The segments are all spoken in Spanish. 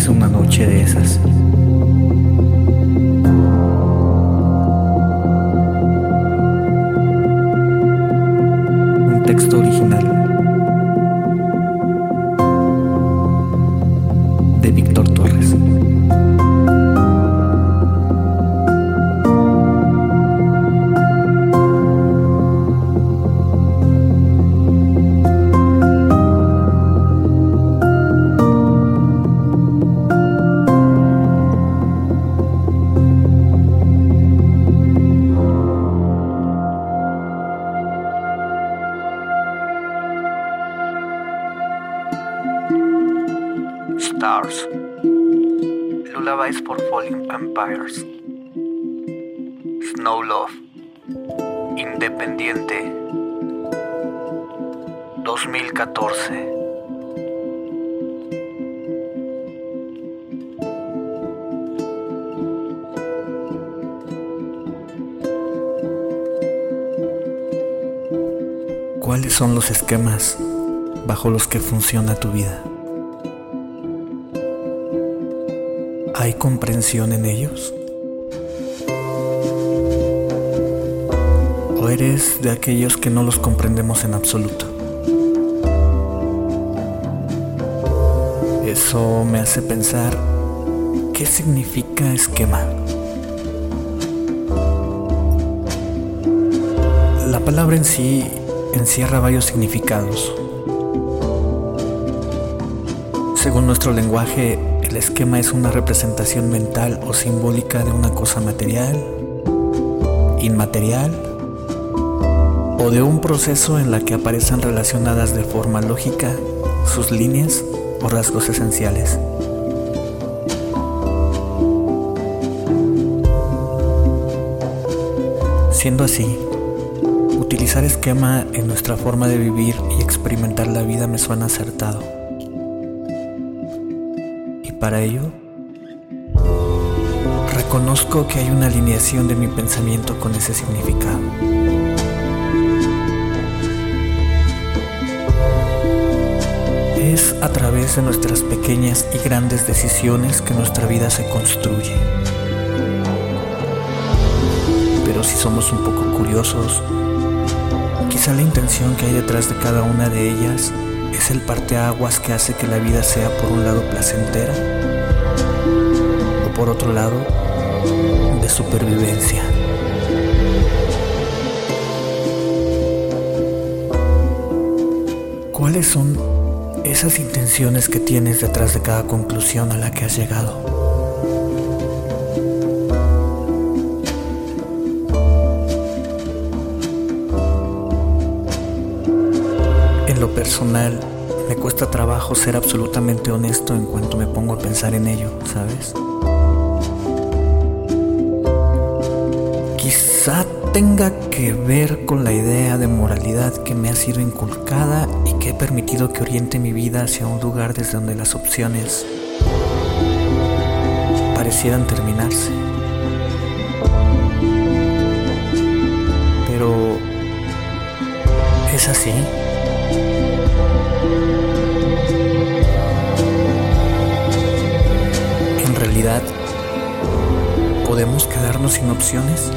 Es una noche de esas. Un texto original Independiente. 2014. ¿Cuáles son los esquemas bajo los que funciona tu vida? ¿Hay comprensión en ellos? ¿O eres de aquellos que no los comprendemos en absoluto? Eso me hace pensar, ¿qué significa esquema? La palabra en sí encierra varios significados. Según nuestro lenguaje, el esquema es una representación mental o simbólica de una cosa material, inmaterial o de un proceso en la que aparecen relacionadas de forma lógica sus líneas o rasgos esenciales. Siendo así, utilizar esquema en nuestra forma de vivir y experimentar la vida me suena acertado. Y para ello, reconozco que hay una alineación de mi pensamiento con ese significado. A través de nuestras pequeñas y grandes decisiones que nuestra vida se construye. Pero si somos un poco curiosos, quizá la intención que hay detrás de cada una de ellas es el parteaguas que hace que la vida sea por un lado placentera o por otro lado de supervivencia. ¿Cuáles son esas intenciones que tienes detrás de cada conclusión a la que has llegado? En lo personal, me cuesta trabajo ser absolutamente honesto en cuanto me pongo a pensar en ello, ¿sabes? Quizá tenga que ver con la idea de moralidad que me ha sido inculcada que he permitido que oriente mi vida hacia un lugar desde donde las opciones parecieran terminarse. Pero es así. En realidad, ¿podemos quedarnos sin opciones?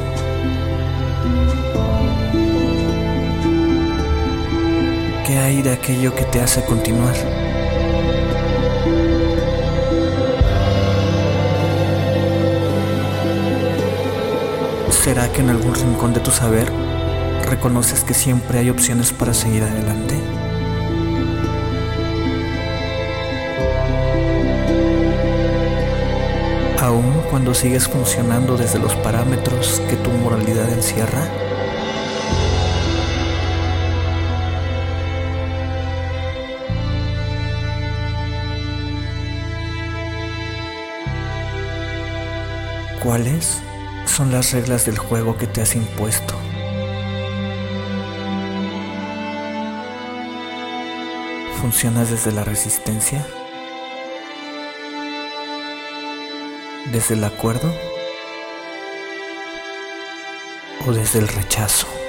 ¿Qué hay de aquello que te hace continuar? ¿Será que en algún rincón de tu saber reconoces que siempre hay opciones para seguir adelante? Aún cuando sigues funcionando desde los parámetros que tu moralidad encierra? ¿Cuáles son las reglas del juego que te has impuesto? ¿Funcionas desde la resistencia? ¿Desde el acuerdo? o desde el rechazo.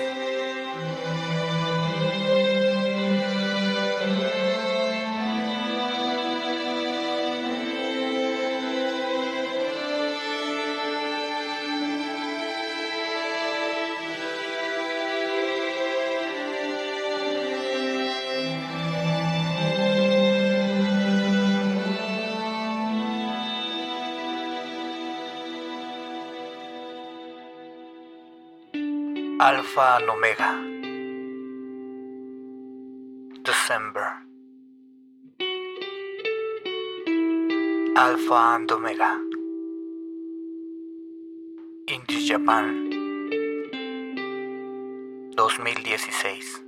Alpha Omega. December. Alpha and Omega. Indie Japan. 2016.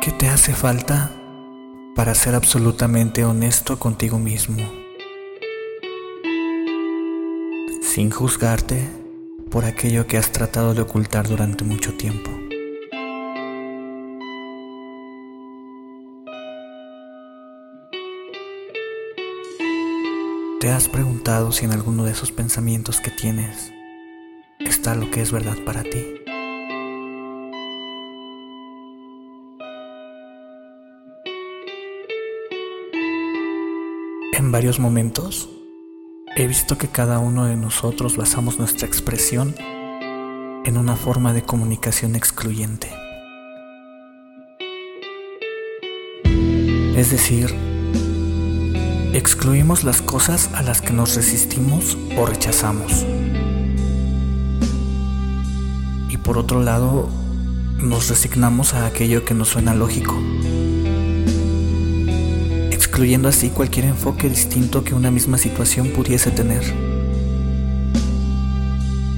¿Qué te hace falta? Para ser absolutamente honesto contigo mismo, sin juzgarte por aquello que has tratado de ocultar durante mucho tiempo. ¿Te has preguntado si en alguno de esos pensamientos que tienes está lo que es verdad para ti? En varios momentos he visto que cada uno de nosotros basamos nuestra expresión en una forma de comunicación excluyente. Es decir, excluimos las cosas a las que nos resistimos o rechazamos. Y por otro lado, nos resignamos a aquello que nos suena lógico excluyendo así cualquier enfoque distinto que una misma situación pudiese tener,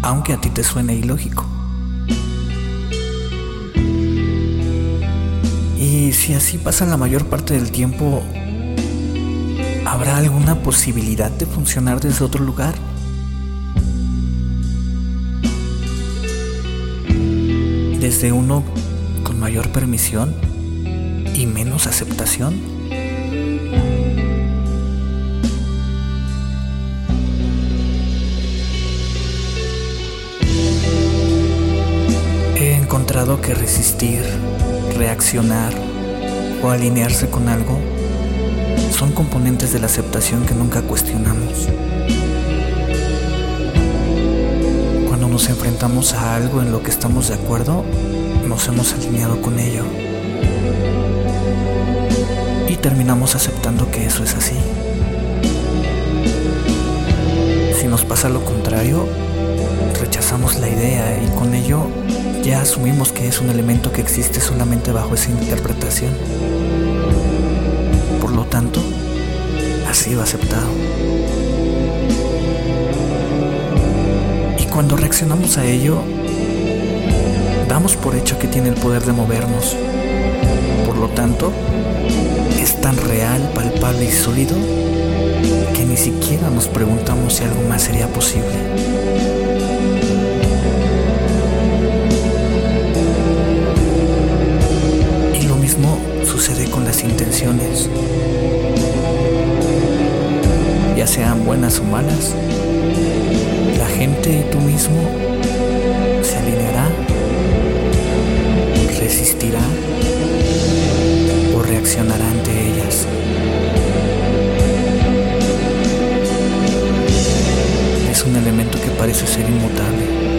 aunque a ti te suene ilógico. Y si así pasa la mayor parte del tiempo, ¿habrá alguna posibilidad de funcionar desde otro lugar? Desde uno con mayor permisión y menos aceptación. Que resistir, reaccionar o alinearse con algo son componentes de la aceptación que nunca cuestionamos. Cuando nos enfrentamos a algo en lo que estamos de acuerdo, nos hemos alineado con ello. Y terminamos aceptando que eso es así. Si nos pasa lo contrario, rechazamos la idea y con ello ya asumimos que es un elemento que existe solamente bajo esa interpretación. Por lo tanto, ha sido aceptado. Y cuando reaccionamos a ello, damos por hecho que tiene el poder de movernos. Por lo tanto, es tan real, palpable y sólido que ni siquiera nos preguntamos si algo más sería posible. Intenciones, ya sean buenas o malas. La gente y tú mismo se alineará, resistirá o reaccionará ante ellas. Es un elemento que parece ser inmutable.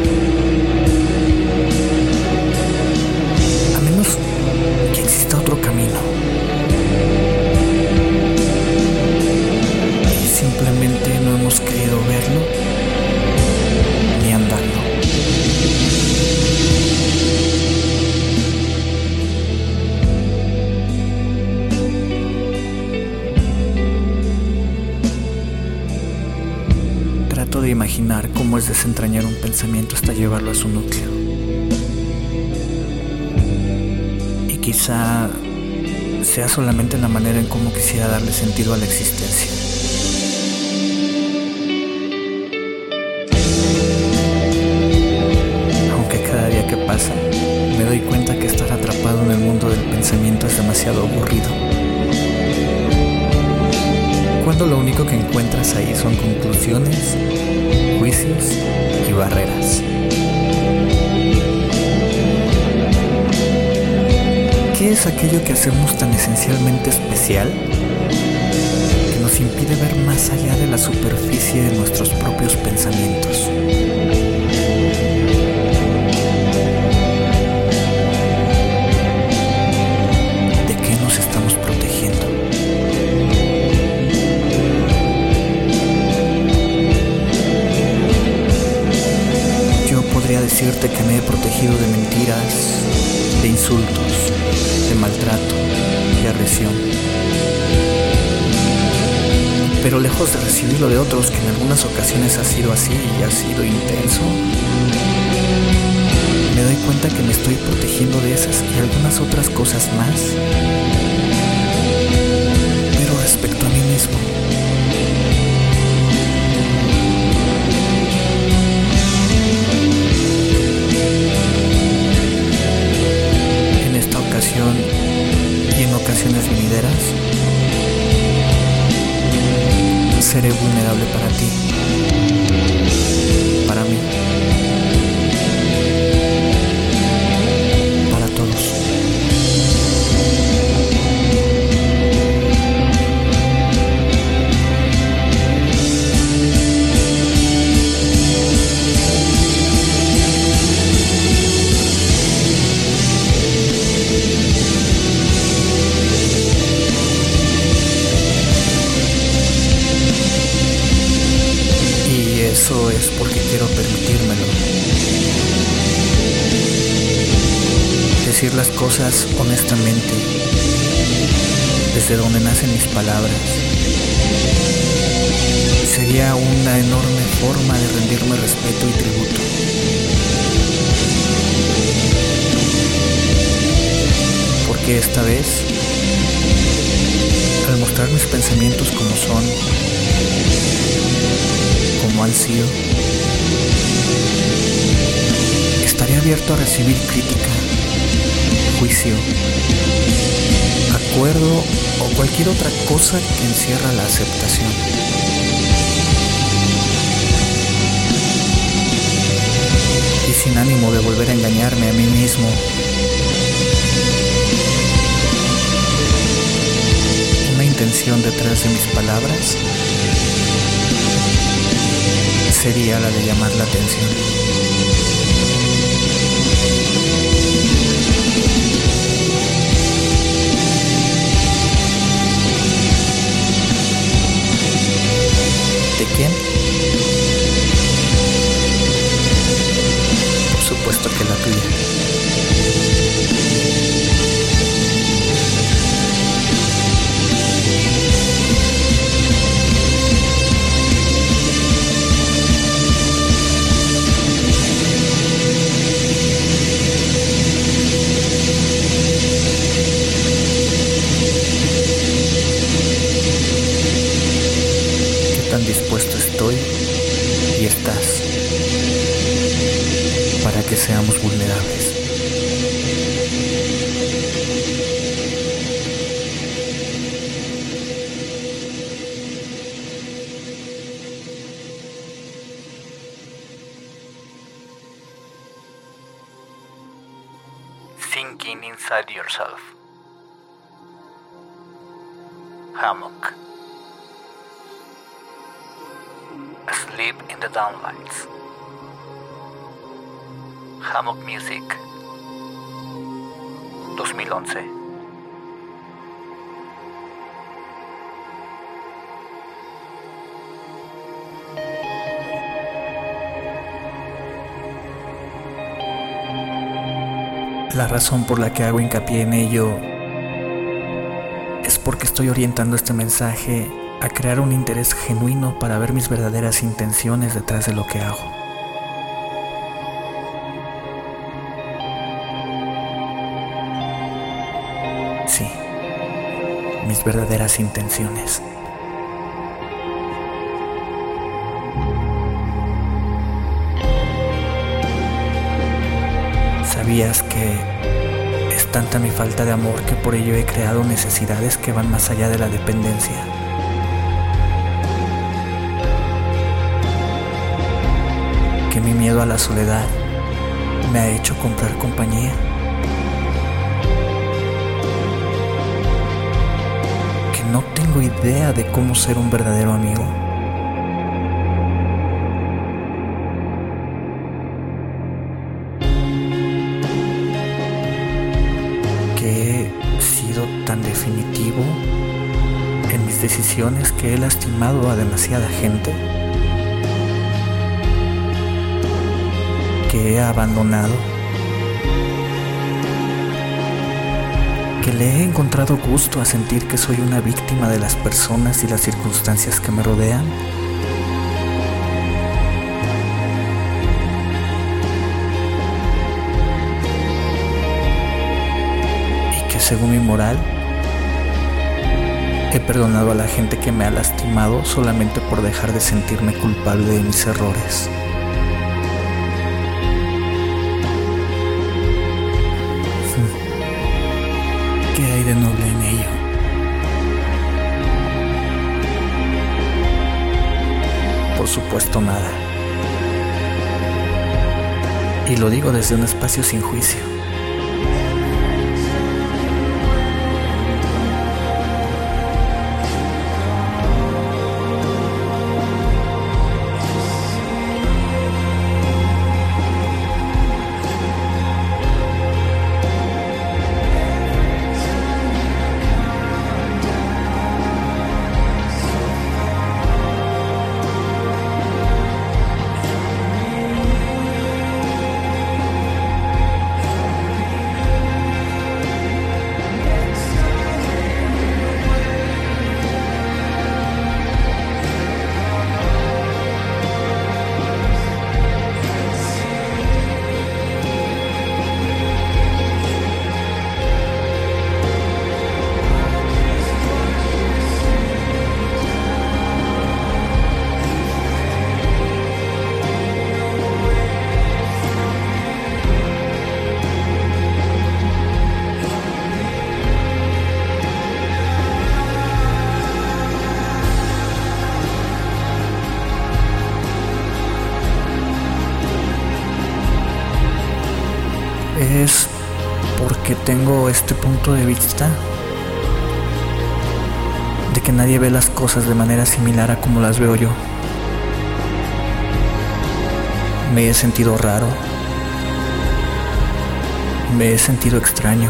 Pensamiento hasta llevarlo a su núcleo. quizá sea solamente la manera en cómo quisiera darle sentido a la existencia. Aunque cada día que pasa me doy cuenta que estar atrapado en el mundo del pensamiento es demasiado aburrido. Cuando lo único que encuentras ahí son conclusiones, juicios y barreras. ¿Qué es aquello que hacemos tan esencialmente especial que nos impide ver más allá de la superficie de nuestros propios pensamientos? Decirte que me he protegido de mentiras, de insultos, de maltrato, de agresión. Pero lejos de recibirlo de otros, que en algunas ocasiones ha sido así y ha sido intenso, me doy cuenta que me estoy protegiendo de esas y algunas otras cosas más. Decir las cosas honestamente, desde donde nacen mis palabras, sería una enorme forma de rendirme respeto y tributo. Porque esta vez, al mostrar mis pensamientos como son, como han sido, estaré abierto a recibir crítica, juicio, acuerdo o cualquier otra cosa que encierra la aceptación. Y sin ánimo de volver a engañarme a mí mismo, una intención detrás de mis palabras sería la de llamar la atención. Inside yourself. Hammock. Asleep in the downlights. Hammock Music 2011 La razón por la que hago hincapié en ello es porque estoy orientando este mensaje a crear un interés genuino para ver mis verdaderas intenciones detrás de lo que hago. Sí, mis verdaderas intenciones. ¿Sabías que tanta mi falta de amor que por ello he creado necesidades que van más allá de la dependencia. Que mi miedo a la soledad me ha hecho comprar compañía. Que no tengo idea de cómo ser un verdadero amigo. Que he lastimado a demasiada gente. que he abandonado, que le he encontrado gusto a sentir que soy una víctima de las personas y las circunstancias que me rodean. Y que según mi moral, he perdonado a la gente que me ha lastimado solamente por dejar de sentirme culpable de mis errores. ¿Qué hay de noble en ello? Por supuesto nada. Y lo digo desde un espacio sin juicio. Este punto de vista de que nadie ve las cosas de manera similar a como las veo yo. Me he sentido raro. Me he sentido extraño.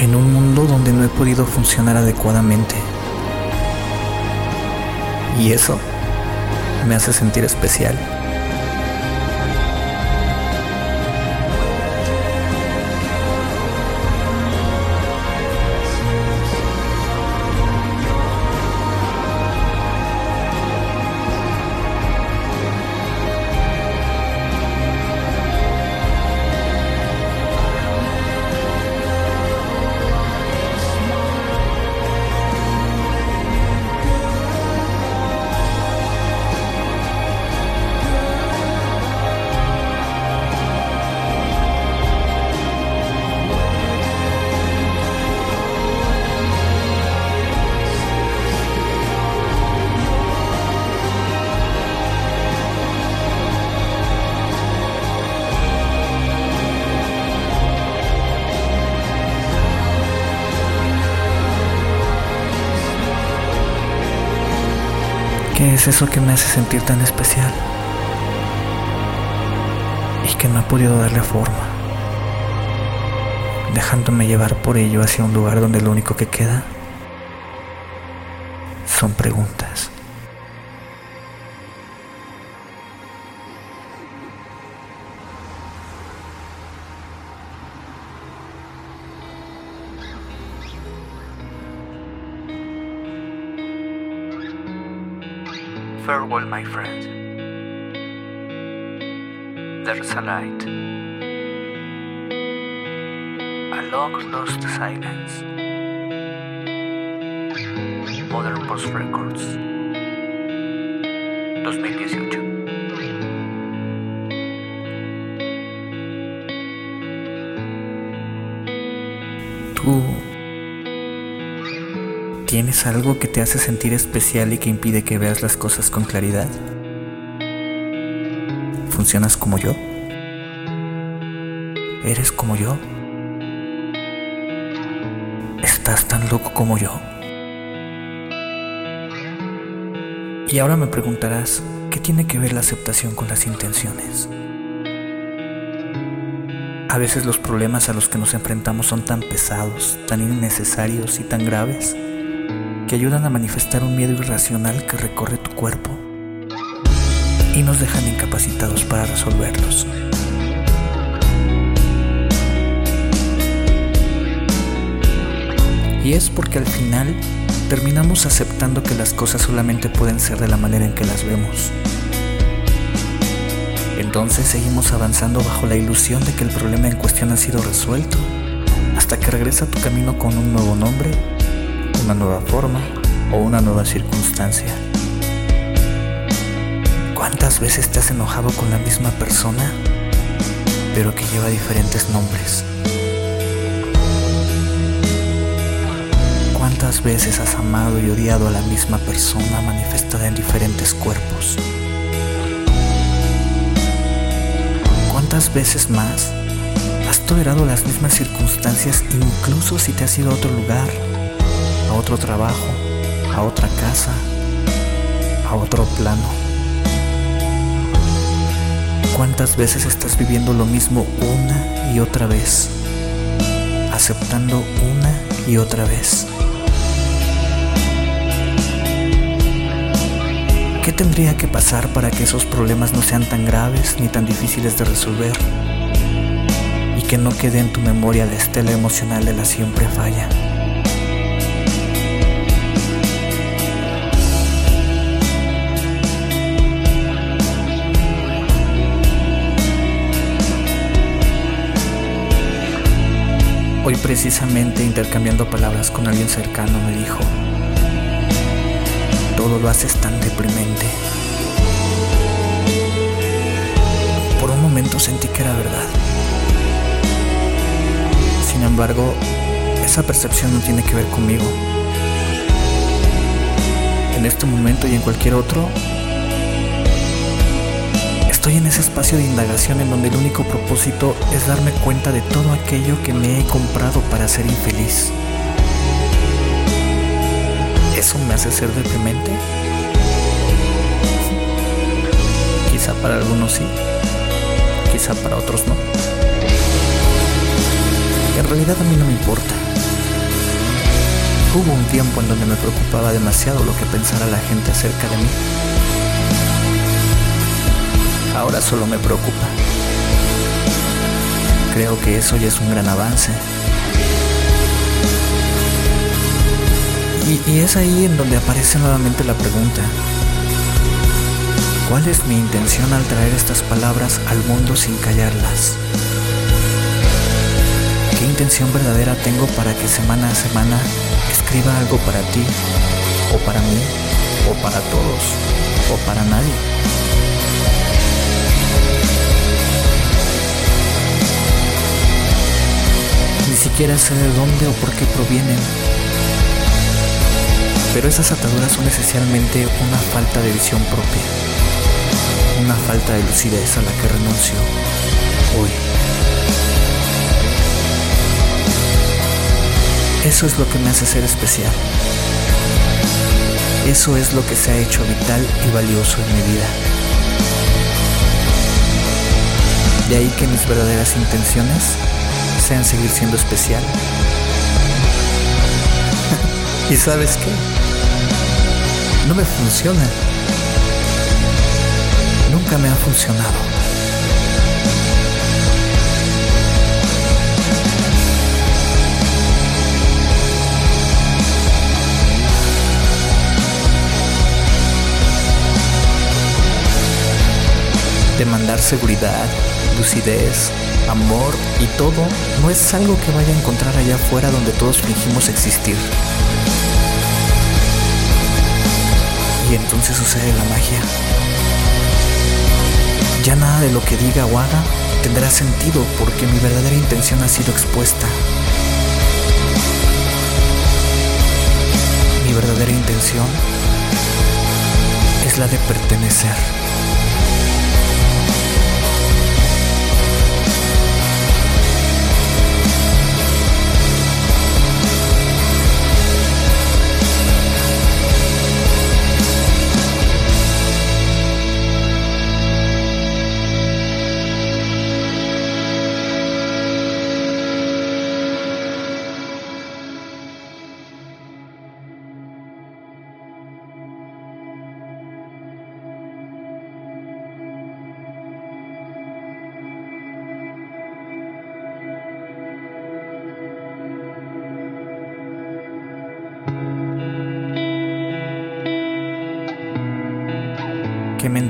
En un mundo donde no he podido funcionar adecuadamente. Y eso me hace sentir especial. Es eso que me hace sentir tan especial? Y que no he podido darle forma, dejándome llevar por ello hacia un lugar donde lo único que queda son preguntas. my friend. There's a light. A long lost silence. Modern Post Records. 2018. Tú tienes algo que te hace sentir especial y que impide que veas las cosas con claridad? ¿Funcionas como yo? ¿Eres como yo? ¿Estás tan loco como yo? Y ahora me preguntarás, ¿qué tiene que ver la aceptación con las intenciones? A veces los problemas a los que nos enfrentamos son tan pesados, tan innecesarios y tan graves que ayudan a manifestar un miedo irracional que recorre tu cuerpo y nos dejan incapacitados para resolverlos. Y es porque al final terminamos aceptando que las cosas solamente pueden ser de la manera en que las vemos. Entonces seguimos avanzando bajo la ilusión de que el problema en cuestión ha sido resuelto, hasta que regresa a tu camino con un nuevo nombre, una nueva forma o una nueva circunstancia. ¿Cuántas veces te has enojado con la misma persona, pero que lleva diferentes nombres? ¿Cuántas veces has amado y odiado a la misma persona manifestada en diferentes cuerpos? ¿Cuántas veces más has tolerado las mismas circunstancias incluso si te has ido a otro lugar, a otro trabajo, a otra casa, a otro plano? ¿Cuántas veces estás viviendo lo mismo una y otra vez, aceptando una y otra vez? ¿Qué tendría que pasar para que esos problemas no sean tan graves ni tan difíciles de resolver? Y que no quede en tu memoria la estela emocional de la siempre falla. Hoy precisamente intercambiando palabras con alguien cercano me dijo, todo lo haces tan deprimente. Por un momento sentí que era verdad. Sin embargo, esa percepción no tiene que ver conmigo. En este momento y en cualquier otro, estoy en ese espacio de indagación en donde el único propósito es darme cuenta de todo aquello que me he comprado para ser infeliz. ¿Eso me hace ser deprimente? Quizá para algunos sí, quizá para otros no. En realidad a mí no me importa. Hubo un tiempo en donde me preocupaba demasiado lo que pensara la gente acerca de mí. Ahora solo me preocupa. Creo que eso ya es un gran avance. Y, es ahí en donde aparece nuevamente la pregunta. ¿Cuál es mi intención al traer estas palabras al mundo sin callarlas? ¿Qué intención verdadera tengo para que semana a semana escriba algo para ti, o para mí, o para todos, o para nadie? Siquiera sé de dónde o por qué provienen pero esas ataduras son esencialmente una falta de visión propia, una falta de lucidez a la que renuncio hoy. Eso es lo que me hace ser especial. Eso es lo que se ha hecho vital y valioso en mi vida. De ahí que mis verdaderas intenciones sean seguir siendo especial. ¿Y sabes qué? no me funciona. Nunca me ha funcionado. Demandar seguridad, lucidez, amor y todo no es algo que vaya a encontrar allá afuera donde todos fingimos existir. Y entonces sucede la magia. Ya nada de lo que diga o haga tendrá sentido porque mi verdadera intención ha sido expuesta. Mi verdadera intención es la de pertenecer.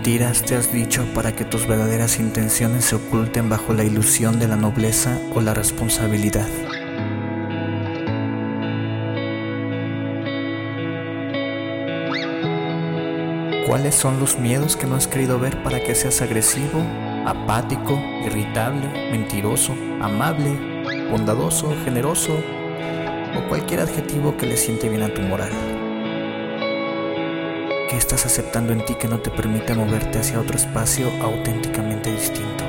Mentiras te has dicho para que tus verdaderas intenciones se oculten bajo la ilusión de la nobleza o la responsabilidad? ¿Cuáles son los miedos que no has querido ver para que seas agresivo, apático, irritable, mentiroso, amable, bondadoso, generoso o cualquier adjetivo que le siente bien a tu moral? ¿Qué estás aceptando en ti que no te permite moverte hacia otro espacio auténticamente distinto?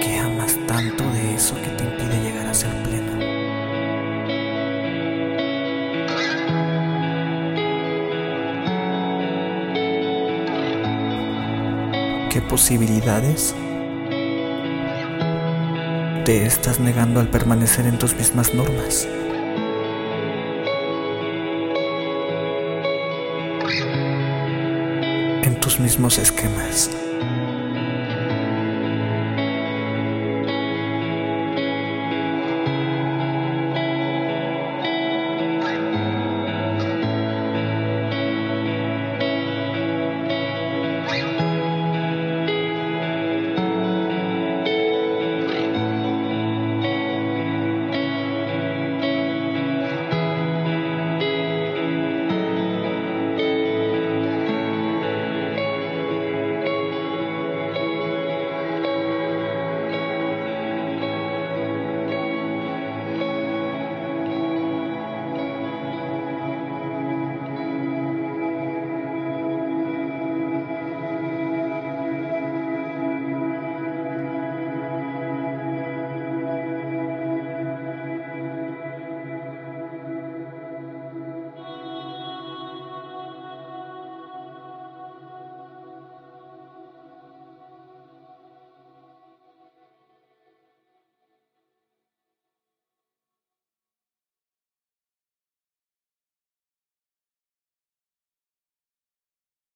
¿Qué amas tanto de eso que te impide llegar a ser pleno? ¿Qué posibilidades te estás negando al permanecer en tus mismas normas. En tus mismos esquemas.